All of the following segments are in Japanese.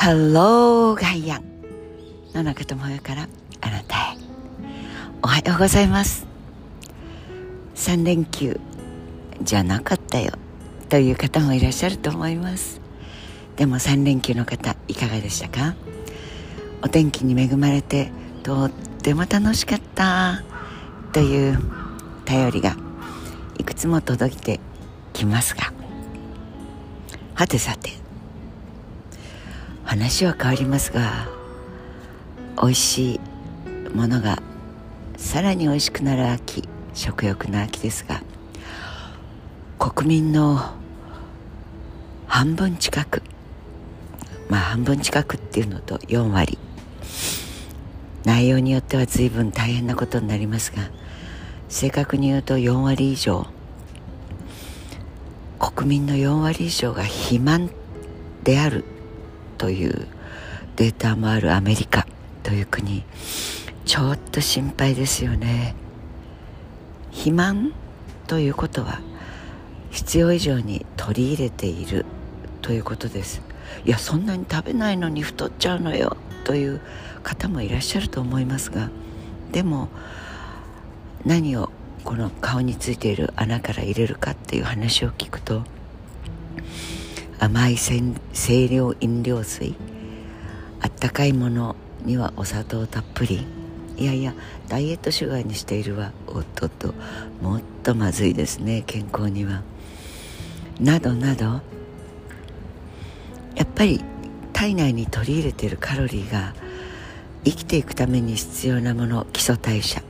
ハローガイアン野中智代からあなたへ。おはようございます。3連休じゃなかったよ。という方もいらっしゃると思います。でも3連休の方いかがでしたか？お天気に恵まれてとっても楽しかった。という頼りがいくつも届いてきますが。はてさて話は変わりますが美味しいものがさらに美味しくなる秋食欲の秋ですが国民の半分近くまあ半分近くっていうのと4割内容によっては随分大変なことになりますが正確に言うと4割以上国民の4割以上が肥満であるというデータもあるアメリカという国ちょっと心配ですよね。肥満ということは必要以上に取り入れているということです。いやそんなに食べないのに太っちゃうのよという方もいらっしゃると思いますがでも何をこの顔についている穴から入れるかっていう話を聞くと甘い清涼飲料水。あったかいものにはお砂糖たっぷり。いやいやダイエットシュガーにしているわ。おっとっと。もっとまずいですね健康には。などなど。やっぱり体内に取り入れているカロリーが生きていくために必要なもの基礎代謝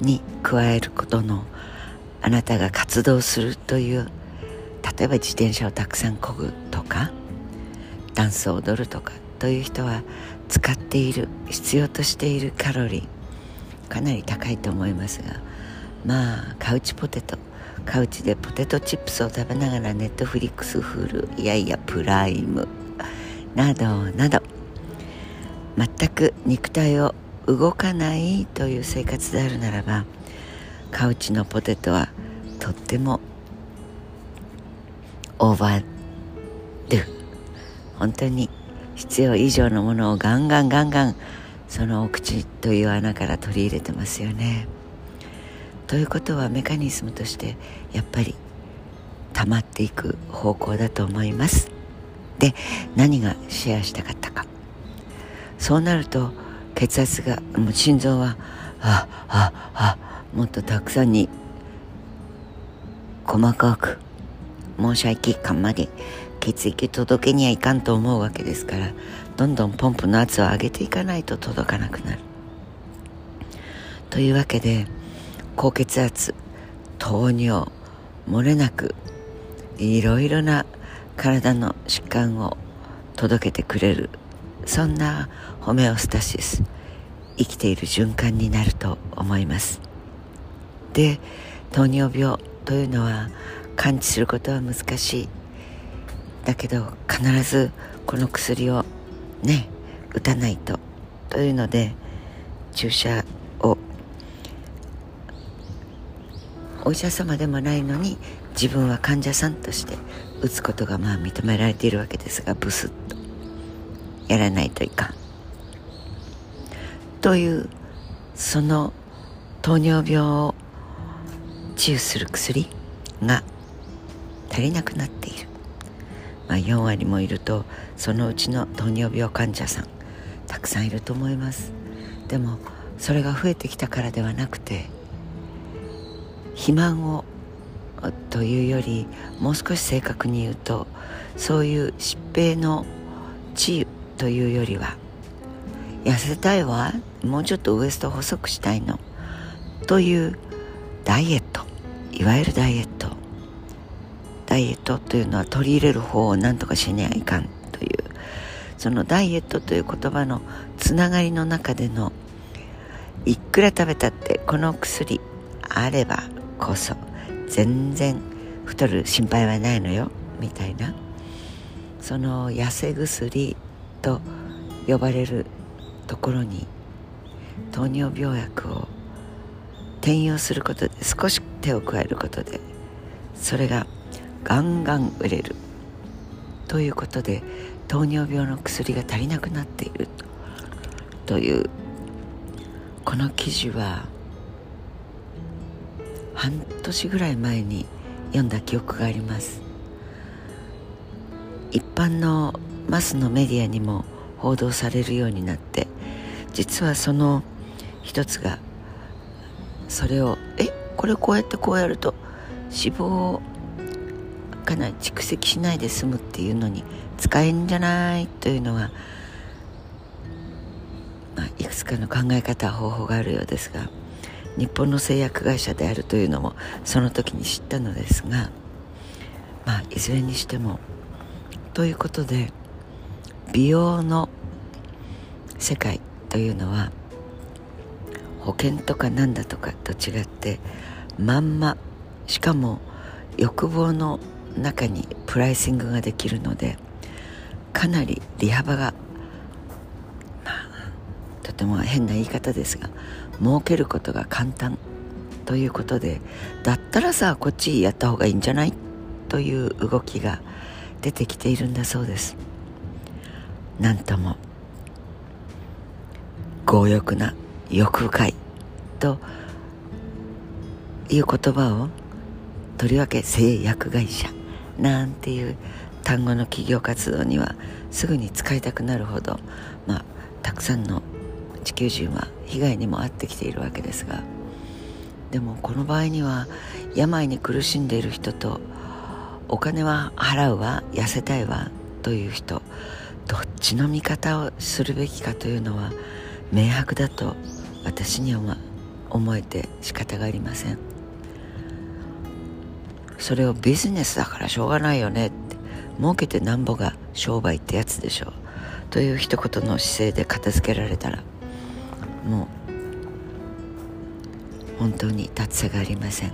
に加えることのあなたが活動するという例えば自転車をたくさん漕ぐとかダンスを踊るとかという人は使っている必要としているカロリーかなり高いと思いますがまあカウチポテトカウチでポテトチップスを食べながらネットフリックスフールいやいやプライムなどなど全く肉体を動かないという生活であるならばカウチのポテトはとってもオーバードゥ本当に必要以上のものをガンガンガンガンそのお口という穴から取り入れてますよね。ということはメカニズムとしてやっぱり溜まっていく方向だと思います。で何がシェアしたかったかそうなると血圧がもう心臓はあああもっとたくさんに細かく申し訳感まで血液届けにはいかんと思うわけですからどんどんポンプの圧を上げていかないと届かなくなる。というわけで高血圧糖尿漏れなくいろいろな体の疾患を届けてくれるそんなホメオスタシス生きている循環になると思います。で糖尿病というのは感知することは難しい。だけど必ずこの薬をね打たないとというので注射をお医者様でもないのに自分は患者さんとして打つことがまあ認められているわけですがブスッとやらないといかん。というその糖尿病を治癒する薬が足りなくなっている、まあ、4割もいるとそのうちの糖尿病患者さんたくさんいると思います。でもそれが増えてきたからではなくて肥満をというよりもう少し正確に言うとそういう疾病の治癒というよりは痩せたいわもうちょっとウエスト細くしたいのというダイエットいわゆるダイエット。ダイエットというのは取り入れる方を何とかしにはいかんというそのダイエットという言葉のつながりの中でのいくら食べたってこの薬あればこそ全然太る心配はないのよみたいな。その痩せ薬と呼ばれるところに糖尿病薬を転用することで少し手を加えることでそれがガンガン売れる。ということで糖尿病の薬が足りなくなっている。というこの記事は半年ぐらい前に読んだ記憶があります。一般のマスのメディアにも報道されるようになって実はその一つがそれをえ？これこうやってこうやると脂肪をかなり蓄積しないで済むっていうのに使えんじゃないというのは、まあ、いくつかの考え方方法があるようですが日本の製薬会社であるというのもその時に知ったのですがまあいずれにしてもということで美容の世界というのは保険とかなんだとかと違ってまんましかも欲望の中にプライシングができるのでかなり利幅が、まあ、とても変な言い方ですが儲けることが簡単ということでだったらさこっちやった方がいいんじゃないという動きが出てきているんだそうです。なんとも強欲な欲深いという言葉をとりわけ製薬会社。なんていう単語の企業活動にはすぐに使いたくなるほど、まあ、たくさんの地球人は被害にも遭ってきているわけですが。でもこの場合には病に苦しんでいる人とお金は払うわ痩せたいわという人どっちの味方をするべきかというのは明白だと私には思えて仕方がありません。それをビジネスだからしょうがないよねって儲けてなんぼが商売ってやつでしょう。という一言の姿勢で片付けられたらもう本当に達成がありません。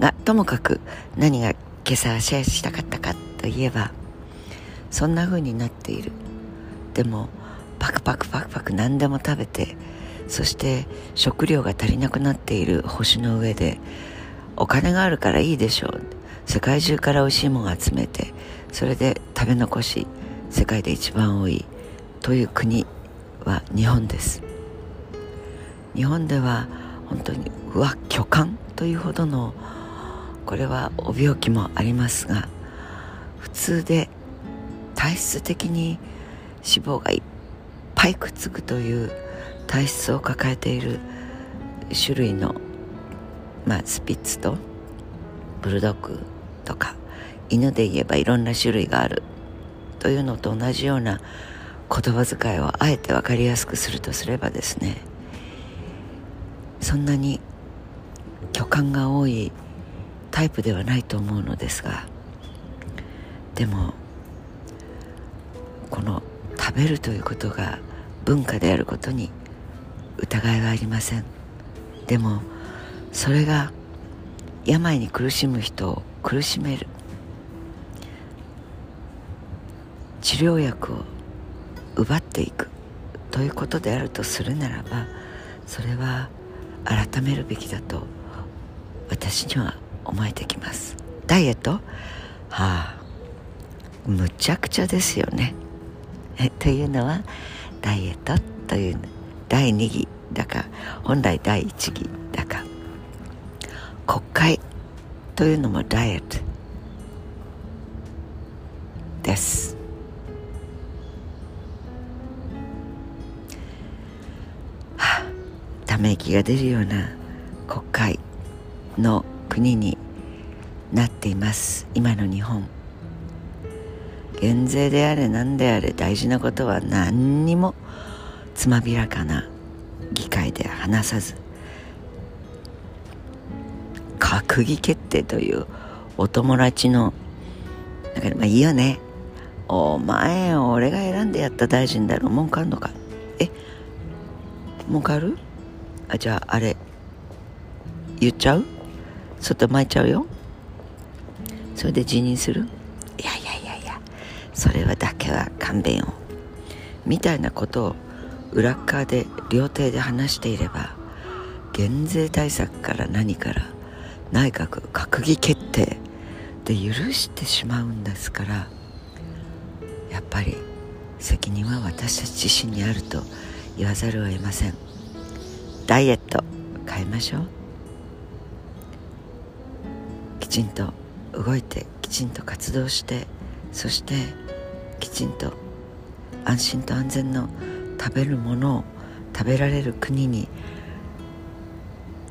がともかく何が今朝シェアしたかったかといえばそんな風になっている。でもパクパクパクパク何でも食べてそして食料が足りなくなっている星の上でお金があるからいいでしょう。世界中から美味しいものを集めてそれで食べ残し世界で一番多いという国は日本です。日本では本当にうわ巨漢というほどのこれはお病気もありますが普通で体質的に脂肪がいっぱいくっつくという体質を抱えている種類の、まあ、スピッツとブルドッグとか犬で言えばいろんな種類がある。というのと同じような言葉遣いをあえて分かりやすくするとすればですねそんなに巨漢が多いタイプではないと思うのですがでもこの食べるということが文化であることに疑いはありません。でもそれが病に苦しむ人を苦しめる。治療薬を奪っていく。ということであるとするならばそれは改めるべきだと私には思えてきます。ダイエット？はあむちゃくちゃですよね。というのはダイエットという第2義だか本来第1義だか。国会というのもダイエットです。はあため息が出るような国会の国になっています。今の日本。減税であれ何であれ大事なことは何にもつまびらかな議会で話さず閣議決定というお友達のだかまあいいよね。お前俺が選んでやった大臣だろ。文句あんのか。え文句ある？あじゃああれ言っちゃう？外巻いちゃうよ。それで辞任する？いやいやいやいやそれはだけは勘弁を。みたいなことを裏側で料亭で話していれば減税対策から何から内閣閣議決定で許してしまうんですからやっぱり責任は私たち自身にあると言わざるを得ません。ダイエット変えましょう。きちんと動いてきちんと活動してそしてきちんと安心と安全の食べるものを食べられる国に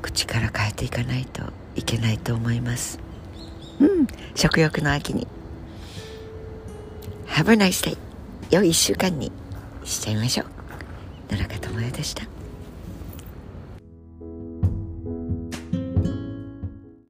口から変えていかないといけないと思います。うん。食欲の秋に。Have a nice day 良い1週間にしちゃいましょう。野中智也でした